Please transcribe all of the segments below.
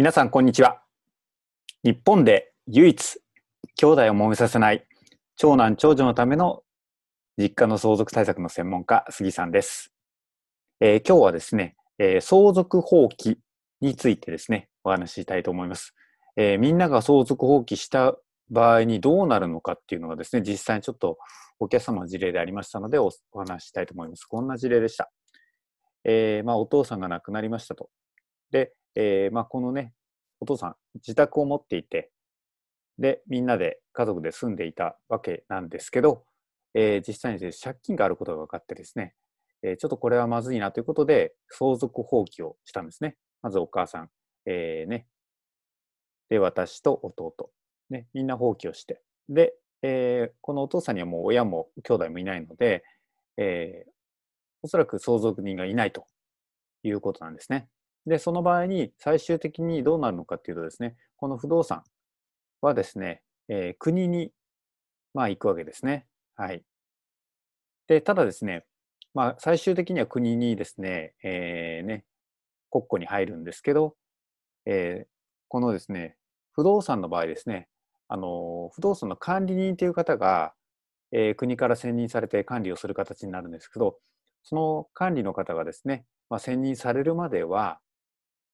皆さん、こんにちは。日本で唯一、兄弟を揉めさせない、長男長女のための実家の相続対策の専門家、杉さんです。えー、今日はですね、えー、相続放棄についてですね、お話ししたいと思います。えー、みんなが相続放棄した場合にどうなるのかっていうのがですね、実際にちょっとお客様の事例でありましたのでお話ししたいと思います。こんな事例でした。えー、まあ、お父さんが亡くなりましたと。で、えー、まあ、このね、お父さん、自宅を持っていて、で、みんなで家族で住んでいたわけなんですけど、えー、実際に、ね、借金があることが分かってですね、えー、ちょっとこれはまずいなということで、相続放棄をしたんですね。まずお母さん、えー、ね。で、私と弟、ね、みんな放棄をして。で、えー、このお父さんにはもう親も兄弟もいないので、えー、おそらく相続人がいないということなんですね。で、その場合に最終的にどうなるのかっていうとですね、この不動産はですね、えー、国に、まあ、行くわけですね。はい。で、ただですね、まあ、最終的には国にですね、えー、ね、国庫に入るんですけど、えー、このですね、不動産の場合ですね、あの、不動産の管理人という方が、えー、国から選任されて管理をする形になるんですけど、その管理の方がですね、まあ、選任されるまでは、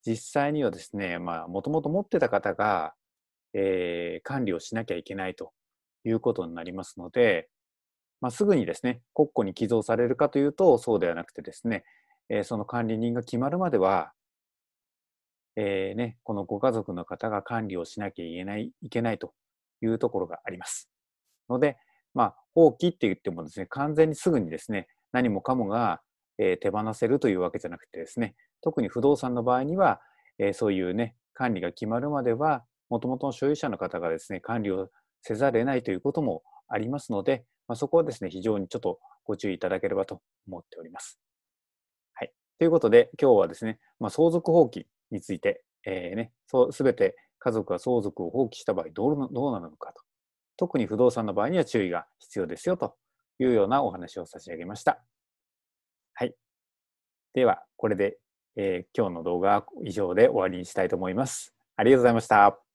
実際にはですね、もともと持ってた方が、えー、管理をしなきゃいけないということになりますので、まあ、すぐにですね、国庫に寄贈されるかというと、そうではなくてですね、えー、その管理人が決まるまでは、えー、ね、このご家族の方が管理をしなきゃいけないいけないというところがあります。ので、まあ、放棄って言ってもですね、完全にすぐにですね、何もかもが、えー、手放せるというわけじゃなくてですね、特に不動産の場合には、えー、そういうね、管理が決まるまでは、もともとの所有者の方がですね、管理をせざるを得ないということもありますので、まあ、そこはですね、非常にちょっとご注意いただければと思っております。はい。ということで、今日はですね、まあ、相続放棄について、えー、ね、すべて家族が相続を放棄した場合どう、どうなるのかと。特に不動産の場合には注意が必要ですよというようなお話を差し上げました。では、これでえー、今日の動画は以上で終わりにしたいと思います。ありがとうございました。